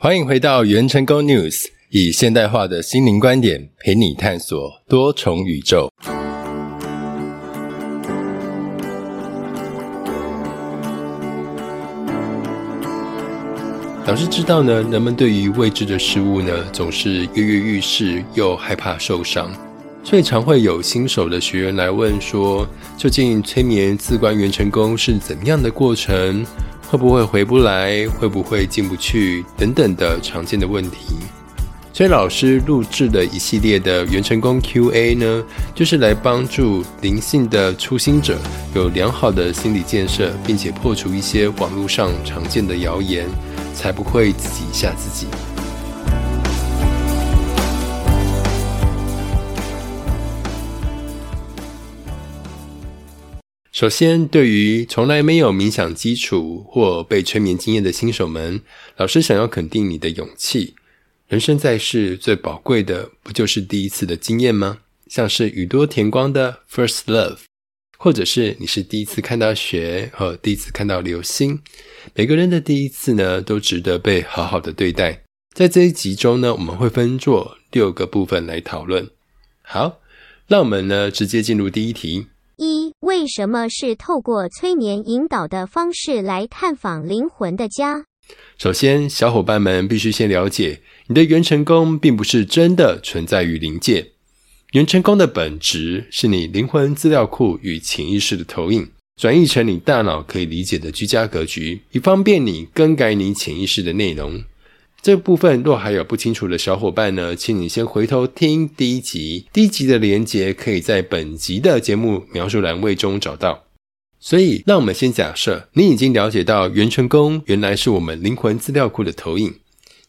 欢迎回到元成功 News，以现代化的心灵观点陪你探索多重宇宙。老师知道呢，人们对于未知的事物呢，总是跃跃欲试，又害怕受伤，所以常会有新手的学员来问说：究竟催眠自观元成功是怎样的过程？会不会回不来？会不会进不去？等等的常见的问题。崔老师录制的一系列的元成功 Q&A 呢，就是来帮助灵性的初心者有良好的心理建设，并且破除一些网络上常见的谣言，才不会自己吓自己。首先，对于从来没有冥想基础或被催眠经验的新手们，老师想要肯定你的勇气。人生在世，最宝贵的不就是第一次的经验吗？像是宇多田光的 First Love，或者是你是第一次看到雪和第一次看到流星。每个人的第一次呢，都值得被好好的对待。在这一集中呢，我们会分作六个部分来讨论。好，那我们呢，直接进入第一题。一、为什么是透过催眠引导的方式来探访灵魂的家？首先，小伙伴们必须先了解，你的元成功并不是真的存在于灵界。元成功的本质是你灵魂资料库与潜意识的投影，转译成你大脑可以理解的居家格局，以方便你更改你潜意识的内容。这部分若还有不清楚的小伙伴呢，请你先回头听第一集，第一集的连接可以在本集的节目描述栏位中找到。所以，让我们先假设你已经了解到元成功原来是我们灵魂资料库的投影，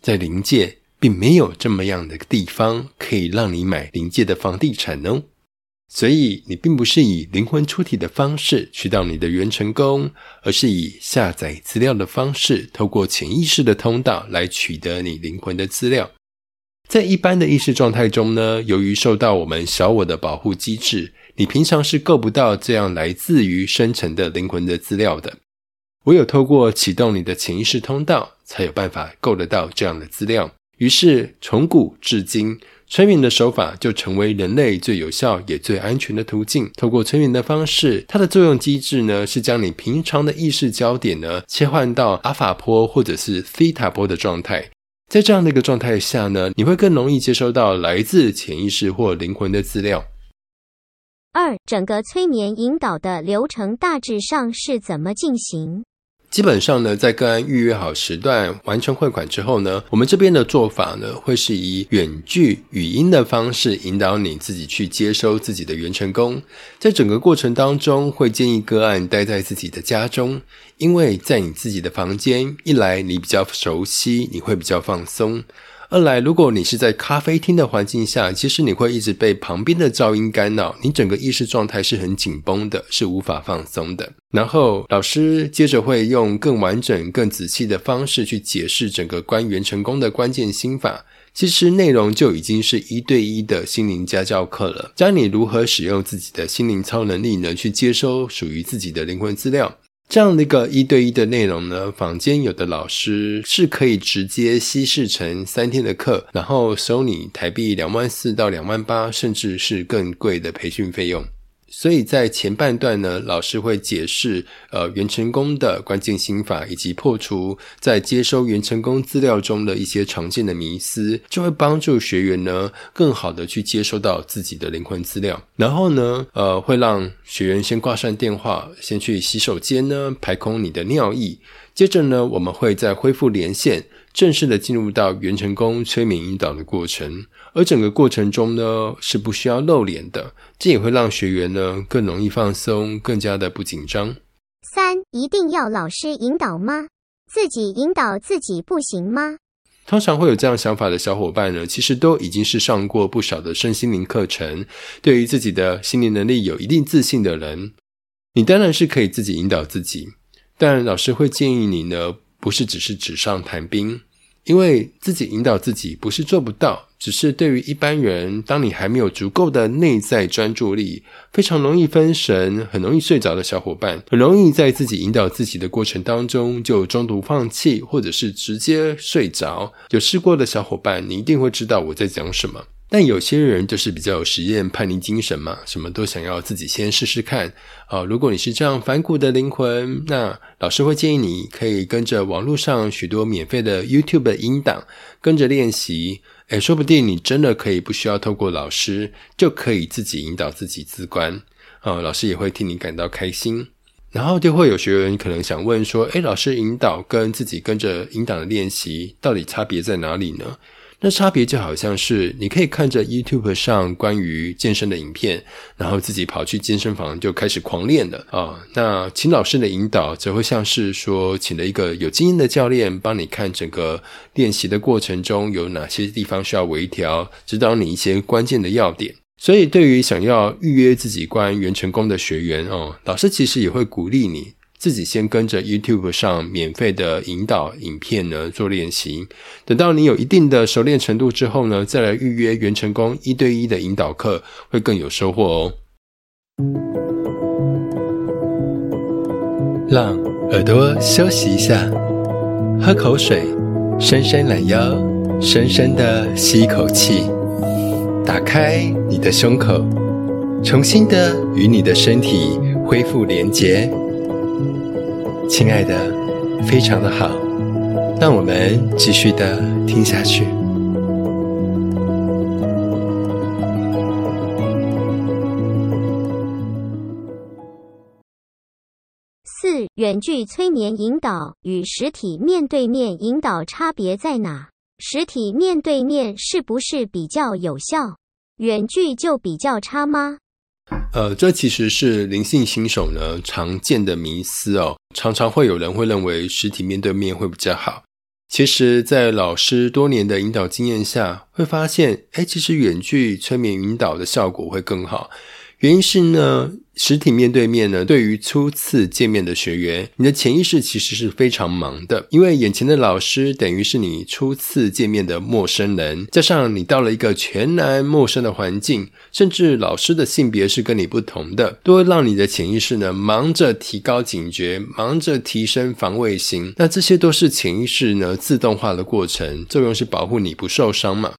在灵界并没有这么样的地方可以让你买灵界的房地产哦。所以，你并不是以灵魂出体的方式去到你的元成功，而是以下载资料的方式，透过潜意识的通道来取得你灵魂的资料。在一般的意识状态中呢，由于受到我们小我的保护机制，你平常是够不到这样来自于深层的灵魂的资料的。唯有透过启动你的潜意识通道，才有办法够得到这样的资料。于是，从古至今。催眠的手法就成为人类最有效也最安全的途径。透过催眠的方式，它的作用机制呢是将你平常的意识焦点呢切换到阿法波或者是西塔波的状态。在这样的一个状态下呢，你会更容易接收到来自潜意识或灵魂的资料。二，整个催眠引导的流程大致上是怎么进行？基本上呢，在个案预约好时段、完成汇款之后呢，我们这边的做法呢，会是以远距语音的方式引导你自己去接收自己的原成功。在整个过程当中，会建议个案待在自己的家中，因为在你自己的房间，一来你比较熟悉，你会比较放松。二来，如果你是在咖啡厅的环境下，其实你会一直被旁边的噪音干扰，你整个意识状态是很紧绷的，是无法放松的。然后，老师接着会用更完整、更仔细的方式去解释整个关元成功的关键心法。其实内容就已经是一对一的心灵家教课了，教你如何使用自己的心灵超能力呢，去接收属于自己的灵魂资料。这样的一个一对一的内容呢，坊间有的老师是可以直接稀释成三天的课，然后收你台币两万四到两万八，甚至是更贵的培训费用。所以在前半段呢，老师会解释呃元成功的关键心法，以及破除在接收袁成功资料中的一些常见的迷思，就会帮助学员呢更好的去接收到自己的灵魂资料。然后呢，呃，会让学员先挂上电话，先去洗手间呢排空你的尿意，接着呢，我们会再恢复连线。正式的进入到元成功催眠引导的过程，而整个过程中呢是不需要露脸的，这也会让学员呢更容易放松，更加的不紧张。三，一定要老师引导吗？自己引导自己不行吗？通常会有这样想法的小伙伴呢，其实都已经是上过不少的身心灵课程，对于自己的心灵能力有一定自信的人，你当然是可以自己引导自己，但老师会建议你呢。不是只是纸上谈兵，因为自己引导自己不是做不到，只是对于一般人，当你还没有足够的内在专注力，非常容易分神、很容易睡着的小伙伴，很容易在自己引导自己的过程当中就中途放弃，或者是直接睡着。有试过的小伙伴，你一定会知道我在讲什么。但有些人就是比较有实验叛逆精神嘛，什么都想要自己先试试看啊。如果你是这样反骨的灵魂，那老师会建议你可以跟着网络上许多免费的 YouTube 的音档，跟着练习。诶说不定你真的可以不需要透过老师，就可以自己引导自己自观啊。老师也会替你感到开心。然后就会有学员可能想问说：诶老师引导跟自己跟着引导的练习，到底差别在哪里呢？那差别就好像是你可以看着 YouTube 上关于健身的影片，然后自己跑去健身房就开始狂练了啊。那请老师的引导，则会像是说请了一个有经验的教练帮你看整个练习的过程中有哪些地方需要微调，指导你一些关键的要点。所以，对于想要预约自己关元成功的学员哦，老师其实也会鼓励你。自己先跟着 YouTube 上免费的引导影片呢做练习，等到你有一定的熟练程度之后呢，再来预约原成功一对一的引导课，会更有收获哦。让耳朵休息一下，喝口水，伸伸懒腰，深深的吸一口气，打开你的胸口，重新的与你的身体恢复连结。亲爱的，非常的好，让我们继续的听下去。四、远距催眠引导与实体面对面引导差别在哪？实体面对面是不是比较有效？远距就比较差吗？呃，这其实是灵性新手呢常见的迷思哦。常常会有人会认为实体面对面会比较好。其实，在老师多年的引导经验下，会发现，哎，其实远距催眠引导的效果会更好。原因是呢。实体面对面呢，对于初次见面的学员，你的潜意识其实是非常忙的，因为眼前的老师等于是你初次见面的陌生人，加上你到了一个全然陌生的环境，甚至老师的性别是跟你不同的，都会让你的潜意识呢忙着提高警觉，忙着提升防卫心。那这些都是潜意识呢自动化的过程，作用是保护你不受伤嘛。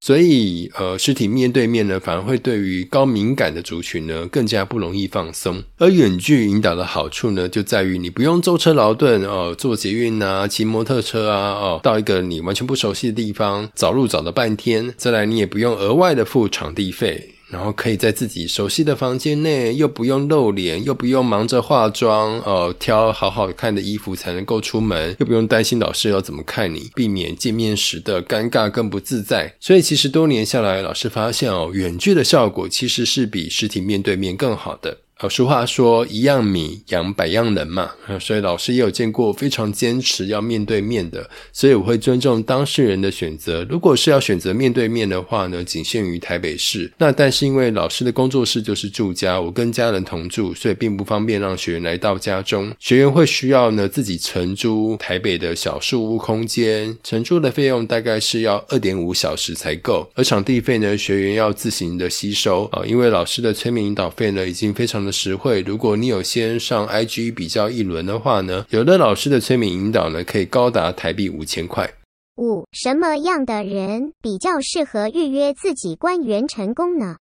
所以，呃，实体面对面呢，反而会对于高敏感的族群呢，更加不容易放松。而远距引导的好处呢，就在于你不用舟车劳顿哦，坐捷运啊，骑摩托车啊，哦，到一个你完全不熟悉的地方，找路找了半天。再来，你也不用额外的付场地费。然后可以在自己熟悉的房间内，又不用露脸，又不用忙着化妆，呃，挑好好看的衣服才能够出门，又不用担心老师要怎么看你，避免见面时的尴尬更不自在。所以其实多年下来，老师发现哦，远距的效果其实是比实体面对面更好的。呃，俗话说一样米养百样人嘛，所以老师也有见过非常坚持要面对面的，所以我会尊重当事人的选择。如果是要选择面对面的话呢，仅限于台北市。那但是因为老师的工作室就是住家，我跟家人同住，所以并不方便让学员来到家中。学员会需要呢自己承租台北的小树屋空间，承租的费用大概是要二点五小时才够，而场地费呢，学员要自行的吸收啊，因为老师的催眠引导费呢已经非常的。实惠，如果你有先上 IG 比较一轮的话呢，有的老师的催眠引导呢，可以高达台币五千块。五，什么样的人比较适合预约自己关元成功呢？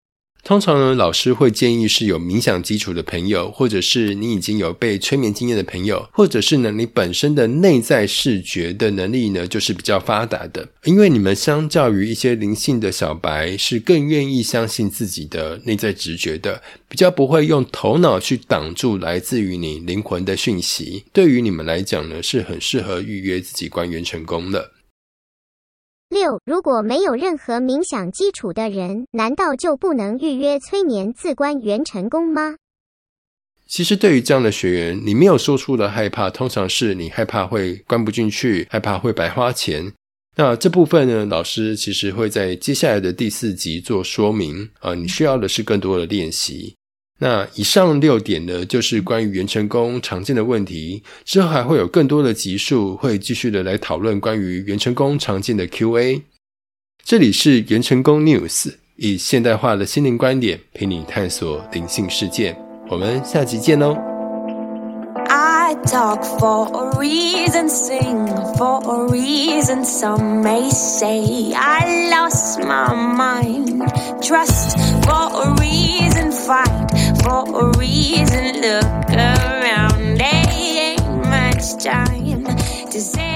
通常呢，老师会建议是有冥想基础的朋友，或者是你已经有被催眠经验的朋友，或者是呢你本身的内在视觉的能力呢就是比较发达的，因为你们相较于一些灵性的小白，是更愿意相信自己的内在直觉的，比较不会用头脑去挡住来自于你灵魂的讯息。对于你们来讲呢，是很适合预约自己关元成功的。六，如果没有任何冥想基础的人，难道就不能预约催眠自关元成功吗？其实，对于这样的学员，你没有说出的害怕，通常是你害怕会关不进去，害怕会白花钱。那这部分呢，老师其实会在接下来的第四集做说明啊。你需要的是更多的练习。那以上六点呢，就是关于元成功常见的问题。之后还会有更多的集数，会继续的来讨论关于元成功常见的 Q&A。这里是元成功 News，以现代化的心灵观点陪你探索灵性世界。我们下集见喽！I talk for a reason, sing for a reason. Some may say I lost my mind. Trust for a reason, fight for a reason. Look around, there ain't much time to say.